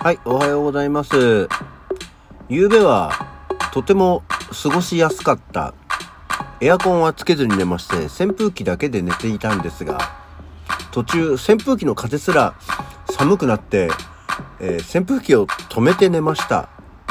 はい、おはようございます。昨夜はとても過ごしやすかった。エアコンはつけずに寝まして、扇風機だけで寝ていたんですが、途中扇風機の風すら寒くなって、えー扇風機を止めて寝ました。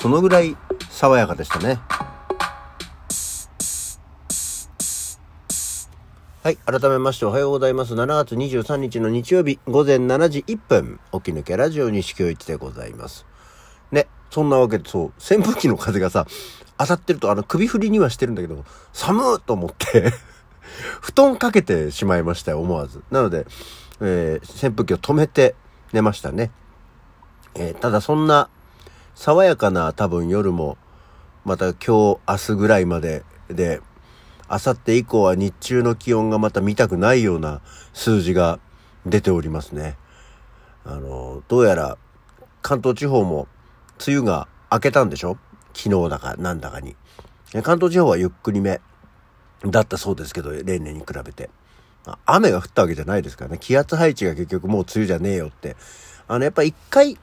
そのぐらい爽やかでしたね。はい。改めましておはようございます。7月23日の日曜日午前7時1分、起き抜けラジオ西京一でございます。ね。そんなわけで、そう、扇風機の風がさ、当たってると、あの、首振りにはしてるんだけど、寒ーと思って、布団かけてしまいましたよ、思わず。なので、えー扇風機を止めて寝ましたね。えーただそんな、爽やかな多分夜も、また今日、明日ぐらいまでで、明後日以降は日中の気温がまた見たくないような数字が出ておりますね。あの、どうやら関東地方も梅雨が明けたんでしょ？昨日だかなんだかに。関東地方はゆっくりめだったそうですけど、例年に比べて。雨が降ったわけじゃないですからね。気圧配置が結局もう梅雨じゃねえよって。あの、やっぱ一回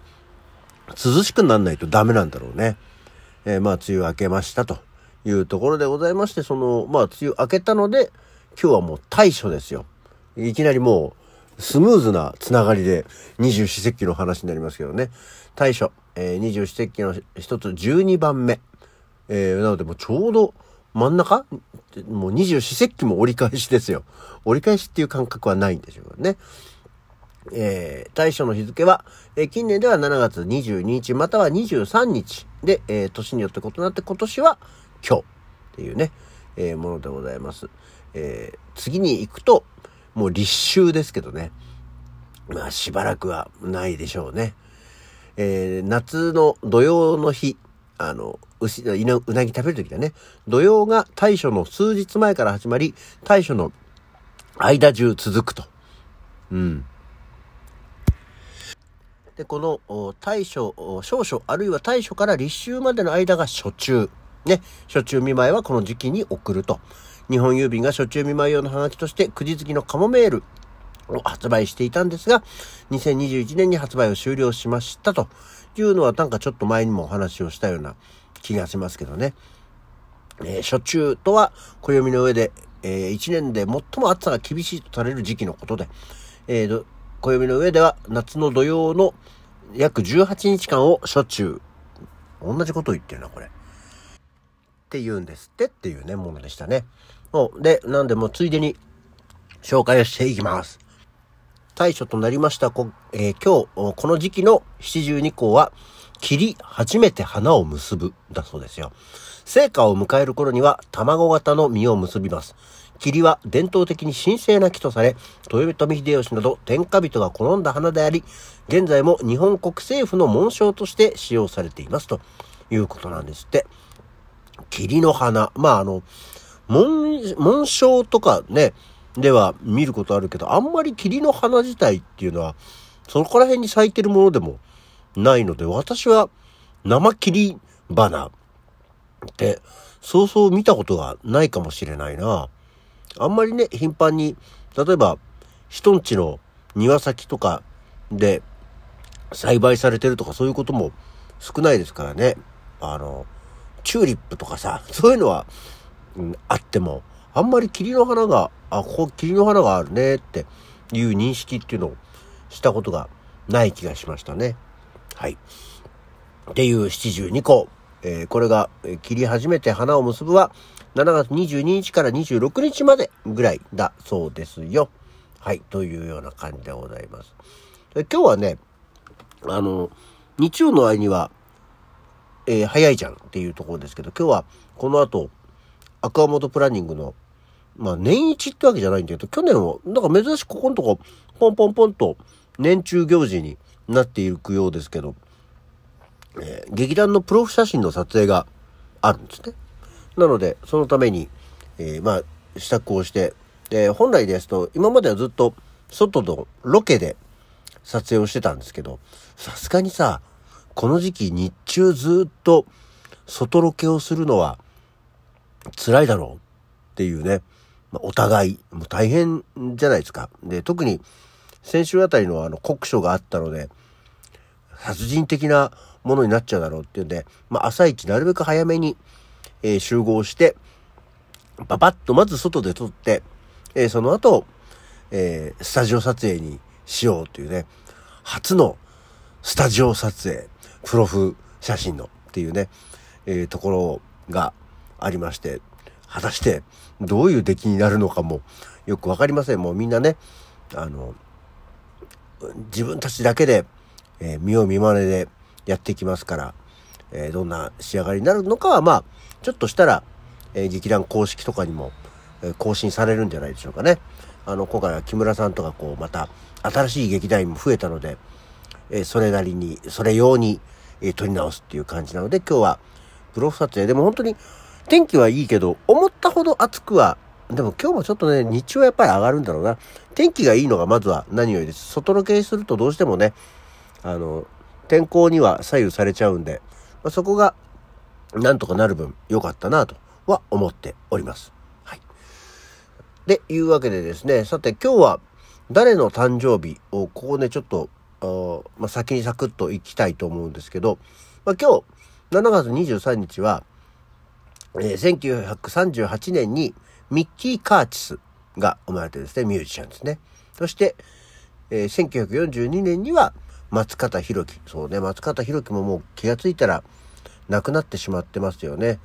涼しくならないとダメなんだろうね。えーまあ、梅雨明けましたというところでございまして、その、まあ、梅雨明けたので、今日はもう対処ですよ。いきなりもう、スムーズなつながりで、二十四節気の話になりますけどね。対処、え、二十四節気の一つ、12番目。えーなのでもうちょうど真ん中？もう二十四節気も折り返しですよ。折り返しっていう感覚はないんでしょうね。えー、対処の日付は、えー近年では7月22日または23日で、えー年によって異なって今年は今日っていうね、えーものでございます。えー次に行くと、もう立秋ですけどね。まあしばらくはないでしょうね。えー夏の土曜の日、あの、牛、うなぎ食べるときだね。土曜が大暑の数日前から始まり、大暑の間中続くと。うん。で、この大暑、お少々、あるいは大暑から立秋までの間が初中。ね。初中見舞いはこの時期に送ると。日本郵便が初中見舞い用のハガキとして、くじ付きのカモメールを発売していたんですが、2021年に発売を終了しましたというのはなんかちょっと前にもお話をしたような気がしますけどね。えー初中とは暦の上で、え1年で最も暑さが厳しいとされる時期のことで、えーど暦の上では夏の土曜の約18日間を初中。同じことを言ってるな、これ。って言うんですってっていうね、ものでしたね。おで、なんでもついでに紹介をしていきます。対処となりましたこ、えー今日、この時期の七十二項は、切り初めて花を結ぶ、だそうですよ。成果を迎える頃には、卵型の実を結びます。霧は伝統的に神聖な木とされ、豊臣秀吉など天下人が好んだ花であり、現在も日本国政府の紋章として使用されていますということなんですって。霧の花。まああの、紋、紋章とかね、では見ることあるけど、あんまり霧の花自体っていうのは、そこら辺に咲いてるものでもないので、私は生霧花って、そうそう見たことがないかもしれないな。あんまりね、頻繁に、例えば、人んちの庭先とかで栽培されてるとかそういうことも少ないですからね。あの、チューリップとかさ、そういうのは、うんあっても、あんまり霧の花が、あ、ここ霧の花があるねっていう認識っていうのをしたことがない気がしましたね。はい。っていう七十二個。えーこれが、えー切り始めて花を結ぶは、7月22日から26日までぐらいだそうですよ。はい。というような感じでございます。今日はね、あの、日曜の間には、えー早いじゃんっていうところですけど、今日はこの後、アクアモードプランニングの、まあ年一ってわけじゃないんだけど、去年は、なんか珍しくここのとこ、ポンポンポンと年中行事になっていくようですけど、えー劇団のプロフ写真の撮影があるんですね。なので、そのために、えーまあ、支度をして、で、本来ですと、今まではずっと外のロケで撮影をしてたんですけど、さすがにさ、この時期日中ずっと外ロケをするのは辛いだろうっていうね、まあ、お互い、もう大変じゃないですか。で、特に先週あたりのあの酷暑があったので、殺人的なものになっちゃうだろうっていうんで、まあ、朝一なるべく早めに、えー、集合して、パパッとまず外で撮って、えー、その後、えー、スタジオ撮影にしようというね、初のスタジオ撮影、プロフ写真のっていうね、えー、ところがありまして、果たしてどういう出来になるのかもよくわかりません。もうみんなね、あの、自分たちだけで、えー、見よう見まねでやっていきますから、えー、どんな仕上がりになるのかは、まあ、ちょっとしたら、えー、劇団公式とかにも、え更新されるんじゃないでしょうかね。あの、今回は木村さんとかこう、また、新しい劇団員も増えたので、えそれなりに、それ用に、え撮り直すっていう感じなので、今日は、プロフ撮影。でも本当に、天気はいいけど、思ったほど暑くは、でも今日もちょっとね、日中はやっぱり上がるんだろうな。天気がいいのがまずは何よりです。外ロケするとどうしてもね、あの、天候には左右されちゃうんで、まあ、そこがなんとかなる分良かったなとは思っております。はい。で、いうわけでですね、さて今日は誰の誕生日をここでちょっと、まあ、先にサクッといきたいと思うんですけど、まあ、今日7月23日は、えー、1938年にミッキー・カーチスが生まれてですね、ミュージシャンですね。そして、えー、1942年には松方弘樹。そうね、松方弘樹ももう気がついたら亡くなってしまってますよね。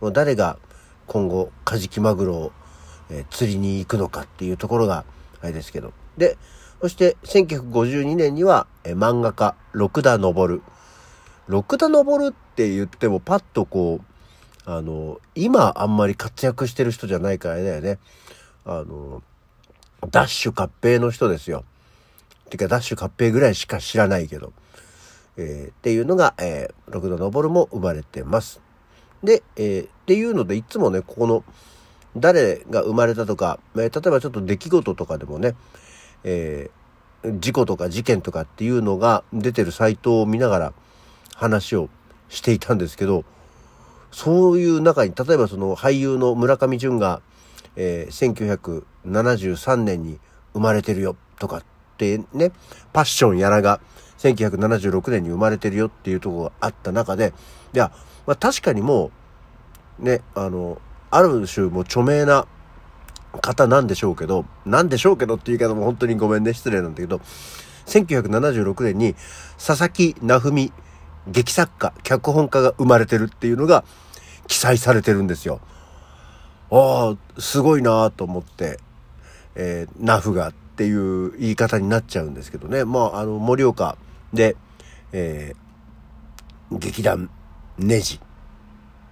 もう誰が今後カジキマグロを、えー、釣りに行くのかっていうところがあれですけど。で、そして1952年には、漫画家六田昇。六田昇って言ってもパッとこう、あの、今あんまり活躍してる人じゃないからだよね。あの、ダッシュ合併の人ですよ。てか、ダッシュ合併ぐらいしか知らないけど。えー、っていうのが、えー、六度昇も生まれてます。で、えー、っていうので、いつもね、ここの、誰が生まれたとか、えー、例えばちょっと出来事とかでもね、えー、事故とか事件とかっていうのが出てるサイトを見ながら話をしていたんですけど、そういう中に、例えばその俳優の村上淳が、えー、1973年に生まれてるよとかってね、パッションやらが1976年に生まれてるよっていうとこがあった中で、いや、まあ確かにもう、ね、あの、ある種も著名な方なんでしょうけど、なんでしょうけどっていう言い方も本当にごめんね、失礼なんだけど、1976年に佐々木名文劇作家、脚本家が生まれてるっていうのが記載されてるんですよ。ああ、すごいなと思って、えー、ナフがっていう言い方になっちゃうんですけどね。まあ、あの、盛岡で、えー、劇団ネジ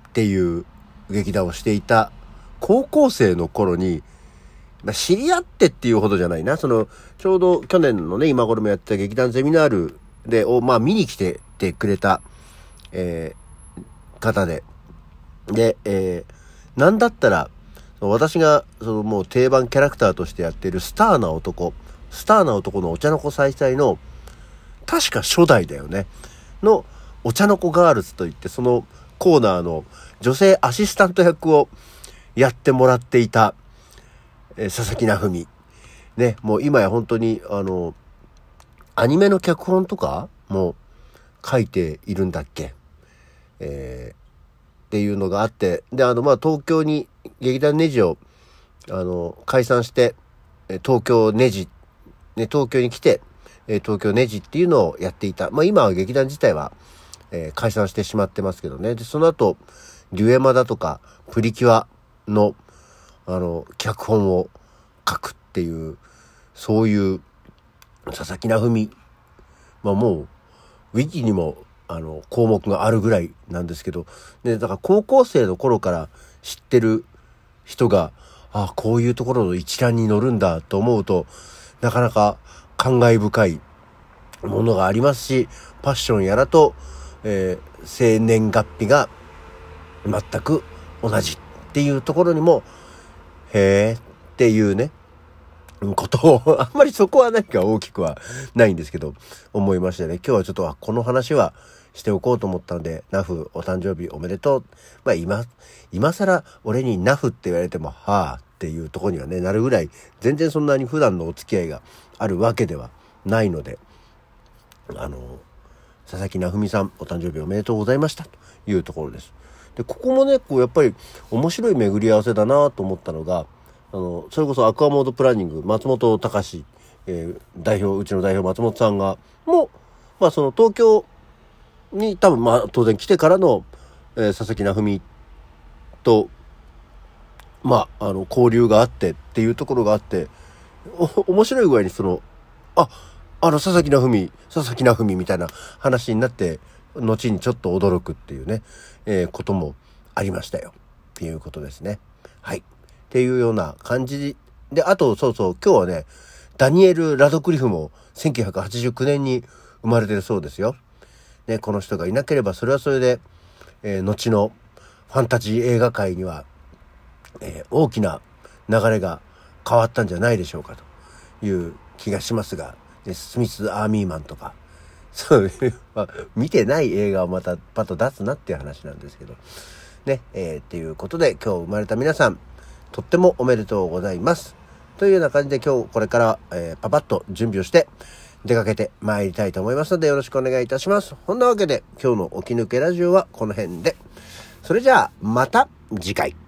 っていう劇団をしていた高校生の頃に、ま、知り合ってっていうほどじゃないな。その、ちょうど去年のね、今頃もやってた劇団ゼミナールで、を、まあ見に来ててくれた、えー、方で。で、えー、なんだったら、私が、そのもう定番キャラクターとしてやってるスターな男、スターな男のお茶の子再々の、確か初代だよね。の、お茶の子ガールズといって、そのコーナーの女性アシスタント役をやってもらっていた、えー、佐々木なふみ。ね、もう今や本当に、あの、アニメの脚本とかも書いているんだっけ？えー、っていうのがあって、で、あの、まあ、東京に劇団ネジを、あの、解散して、東京ネジ、ね、東京に来て、東京ネジっていうのをやっていた。まあ、今は劇団自体は、えー、解散してしまってますけどね。で、その後、デュエマだとか、プリキュアの、あの、脚本を書くっていう、そういう佐々木なみ、まあもう、ウィキにも、あの、項目があるぐらいなんですけど、で、だから高校生の頃から知ってる人が、ああ、こういうところの一覧に乗るんだと思うと、なかなか感慨深いものがありますし、パッションやらと、えー、生年月日が全く同じっていうところにも、へえっていうね、ことを、あんまりそこは何か大きくはないんですけど、思いましたね。今日はちょっと、この話はしておこうと思ったので、ナフお誕生日おめでとう。まあ今、今更俺にナフって言われても、はあっていうとこにはね、なるぐらい、全然そんなに普段のお付き合いがあるわけではないので、あの、佐々木奈文さん、お誕生日おめでとうございましたというところです。で、ここもね、こう、やっぱり面白い巡り合わせだなと思ったのが、あの、それこそアクアモードプランニング、松本隆、えー、代表、うちの代表松本さんが、も、まあその東京に多分まあ当然来てからの、えー、佐々木奈文と、まあ、あの、交流があってっていうところがあって、お、面白い具合にその、あ、あの、佐々木奈文、佐々木奈文みたいな話になって、後にちょっと驚くっていうね、えー、こともありましたよ。っていうことですね。はい。っていうような感じで、あと、そうそう、今日はね、ダニエル・ラドクリフも1989年に生まれてるそうですよ。ね、この人がいなければ、それはそれで、えー、後のファンタジー映画界には、えー、大きな流れが変わったんじゃないでしょうかという気がしますが、ね、スミス・アーミーマンとか、そういう、まあ、見てない映画をまたパッと出すなっていう話なんですけど。ね、えー、っていうことで今日生まれた皆さん、とってもおめでとうございます。というような感じで今日これから、えー、パパッと準備をして出かけて参りたいと思いますのでよろしくお願いいたします。そんなわけで今日の起き抜けラジオはこの辺で。それじゃあまた次回。